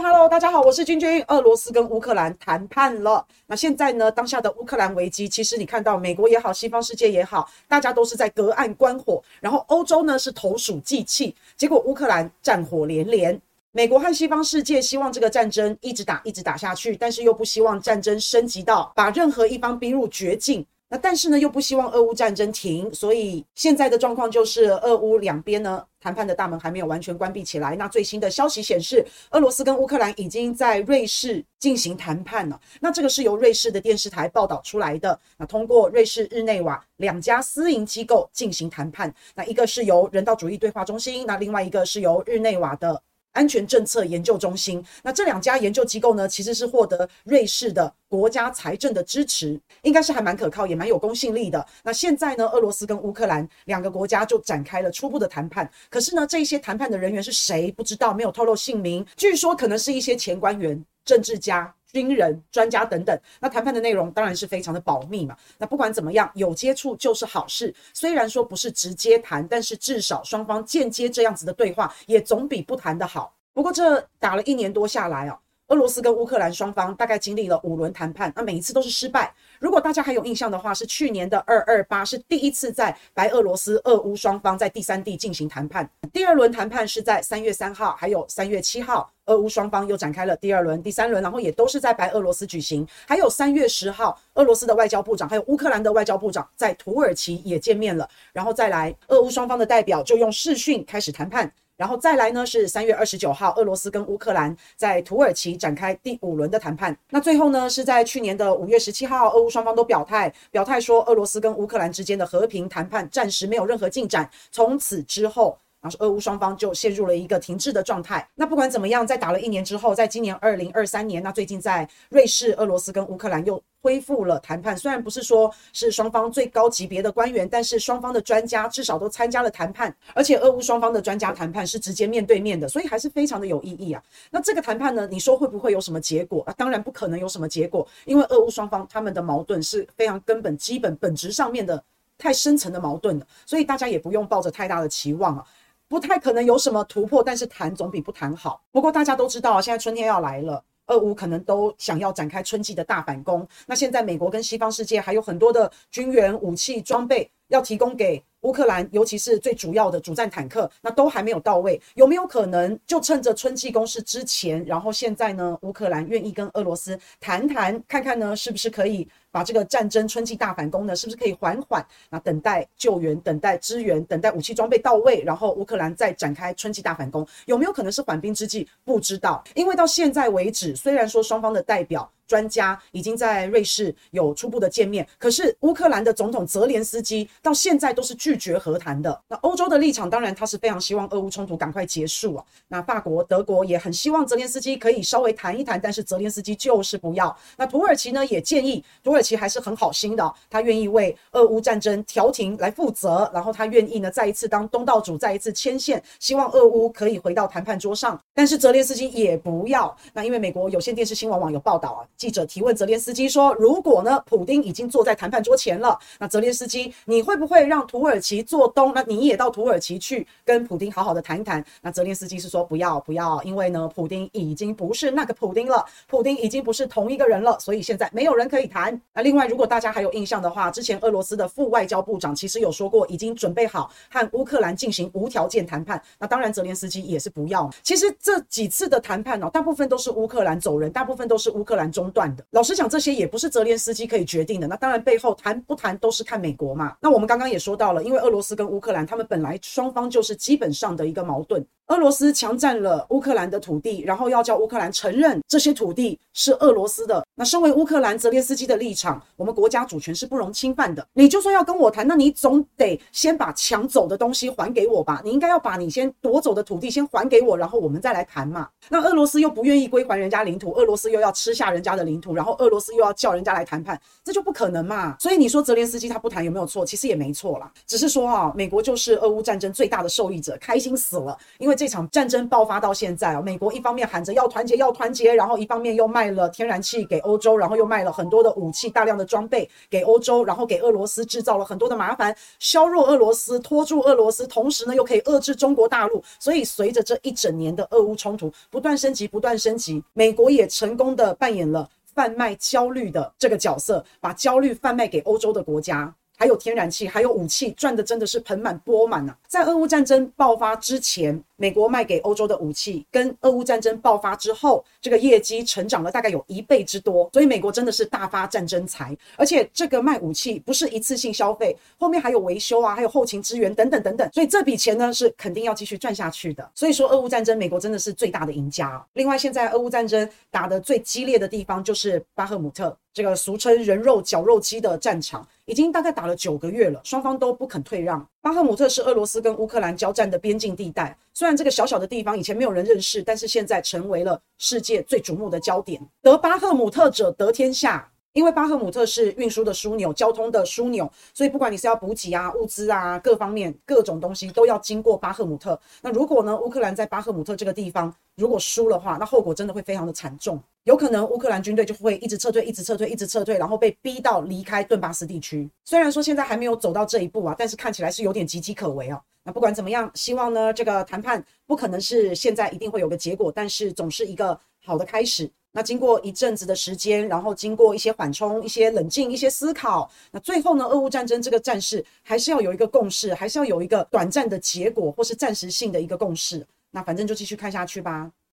Hello 大家好，我是君君。俄罗斯跟乌克兰谈判了。那现在呢，当下的乌克兰危机，其实你看到美国也好，西方世界也好，大家都是在隔岸观火。然后欧洲呢是投鼠忌器，结果乌克兰战火连连。美国和西方世界希望这个战争一直打，一直打下去，但是又不希望战争升级到把任何一方逼入绝境。那但是呢，又不希望俄乌战争停，所以现在的状况就是俄乌两边呢谈判的大门还没有完全关闭起来。那最新的消息显示，俄罗斯跟乌克兰已经在瑞士进行谈判了。那这个是由瑞士的电视台报道出来的。那通过瑞士日内瓦两家私营机构进行谈判，那一个是由人道主义对话中心，那另外一个是由日内瓦的。安全政策研究中心，那这两家研究机构呢，其实是获得瑞士的国家财政的支持，应该是还蛮可靠，也蛮有公信力的。那现在呢，俄罗斯跟乌克兰两个国家就展开了初步的谈判。可是呢，这一些谈判的人员是谁？不知道，没有透露姓名。据说可能是一些前官员、政治家。军人、专家等等，那谈判的内容当然是非常的保密嘛。那不管怎么样，有接触就是好事。虽然说不是直接谈，但是至少双方间接这样子的对话，也总比不谈的好。不过这打了一年多下来啊。俄罗斯跟乌克兰双方大概经历了五轮谈判，那每一次都是失败。如果大家还有印象的话，是去年的二二八是第一次在白俄罗斯、俄乌双方在第三地进行谈判。第二轮谈判是在三月三号，还有三月七号，俄乌双方又展开了第二轮、第三轮，然后也都是在白俄罗斯举行。还有三月十号，俄罗斯的外交部长还有乌克兰的外交部长在土耳其也见面了，然后再来，俄乌双方的代表就用视讯开始谈判。然后再来呢，是三月二十九号，俄罗斯跟乌克兰在土耳其展开第五轮的谈判。那最后呢，是在去年的五月十七号，俄乌双方都表态，表态说俄罗斯跟乌克兰之间的和平谈判暂时没有任何进展。从此之后，然后是俄乌双方就陷入了一个停滞的状态。那不管怎么样，在打了一年之后，在今年二零二三年，那最近在瑞士，俄罗斯跟乌克兰又恢复了谈判。虽然不是说是双方最高级别的官员，但是双方的专家至少都参加了谈判，而且俄乌双方的专家谈判是直接面对面的，所以还是非常的有意义啊。那这个谈判呢，你说会不会有什么结果啊？当然不可能有什么结果，因为俄乌双方他们的矛盾是非常根本、基本、本质上面的太深层的矛盾了，所以大家也不用抱着太大的期望啊。不太可能有什么突破，但是谈总比不谈好。不过大家都知道，现在春天要来了，俄乌可能都想要展开春季的大反攻。那现在美国跟西方世界还有很多的军援、武器、装备要提供给乌克兰，尤其是最主要的主战坦克，那都还没有到位。有没有可能就趁着春季攻势之前，然后现在呢，乌克兰愿意跟俄罗斯谈谈，看看呢，是不是可以？把这个战争春季大反攻呢，是不是可以缓缓？那等待救援，等待支援，等待武器装备到位，然后乌克兰再展开春季大反攻，有没有可能是缓兵之计？不知道，因为到现在为止，虽然说双方的代表。专家已经在瑞士有初步的见面，可是乌克兰的总统泽连斯基到现在都是拒绝和谈的。那欧洲的立场当然他是非常希望俄乌冲突赶快结束啊。那法国、德国也很希望泽连斯基可以稍微谈一谈，但是泽连斯基就是不要。那土耳其呢也建议，土耳其还是很好心的，他愿意为俄乌战争调停来负责，然后他愿意呢再一次当东道主，再一次牵线，希望俄乌可以回到谈判桌上。但是泽连斯基也不要。那因为美国有线电视新闻网有报道啊。记者提问泽连斯基说：“如果呢，普丁已经坐在谈判桌前了，那泽连斯基，你会不会让土耳其做东？那你也到土耳其去跟普丁好好的谈一谈？”那泽连斯基是说：“不要，不要，因为呢，普丁已经不是那个普丁了，普丁已经不是同一个人了，所以现在没有人可以谈。”那另外，如果大家还有印象的话，之前俄罗斯的副外交部长其实有说过，已经准备好和乌克兰进行无条件谈判。那当然，泽连斯基也是不要。其实这几次的谈判哦，大部分都是乌克兰走人，大部分都是乌克兰中断的。老实讲。这些也不是泽连斯基可以决定的。那当然，背后谈不谈都是看美国嘛。那我们刚刚也说到了，因为俄罗斯跟乌克兰他们本来双方就是基本上的一个矛盾。俄罗斯强占了乌克兰的土地，然后要叫乌克兰承认这些土地是俄罗斯的。那身为乌克兰泽连斯基的立场，我们国家主权是不容侵犯的。你就说要跟我谈，那你总得先把抢走的东西还给我吧？你应该要把你先夺走的土地先还给我，然后我们再来谈嘛。那俄罗斯又不愿意归还人家领土，俄罗斯又要吃下人家的领土，然后俄罗斯又要叫人家来谈判，这就不可能嘛。所以你说泽连斯基他不谈有没有错？其实也没错啦，只是说啊，美国就是俄乌战争最大的受益者，开心死了，因为。这场战争爆发到现在啊，美国一方面喊着要团结要团结，然后一方面又卖了天然气给欧洲，然后又卖了很多的武器、大量的装备给欧洲，然后给俄罗斯制造了很多的麻烦，削弱俄罗斯，拖住俄罗斯，同时呢又可以遏制中国大陆。所以随着这一整年的俄乌冲突不断升级、不断升级，美国也成功的扮演了贩卖焦虑的这个角色，把焦虑贩卖给欧洲的国家。还有天然气，还有武器，赚的真的是盆满钵满呐！在俄乌战争爆发之前，美国卖给欧洲的武器，跟俄乌战争爆发之后，这个业绩成长了大概有一倍之多。所以美国真的是大发战争财，而且这个卖武器不是一次性消费，后面还有维修啊，还有后勤支援等等等等。所以这笔钱呢是肯定要继续赚下去的。所以说，俄乌战争，美国真的是最大的赢家。另外，现在俄乌战争打得最激烈的地方就是巴赫姆特。这个俗称“人肉绞肉机”的战场已经大概打了九个月了，双方都不肯退让。巴赫姆特是俄罗斯跟乌克兰交战的边境地带，虽然这个小小的地方以前没有人认识，但是现在成为了世界最瞩目的焦点。得巴赫姆特者得天下，因为巴赫姆特是运输的枢纽、交通的枢纽，所以不管你是要补给啊、物资啊，各方面各种东西都要经过巴赫姆特。那如果呢，乌克兰在巴赫姆特这个地方如果输的话，那后果真的会非常的惨重。有可能乌克兰军队就会一直撤退，一直撤退，一直撤退，然后被逼到离开顿巴斯地区。虽然说现在还没有走到这一步啊，但是看起来是有点岌岌可危啊。那不管怎么样，希望呢这个谈判不可能是现在一定会有个结果，但是总是一个好的开始。那经过一阵子的时间，然后经过一些缓冲、一些冷静、一些思考，那最后呢，俄乌战争这个战事还是要有一个共识，还是要有一个短暂的结果，或是暂时性的一个共识。那反正就继续看下去吧。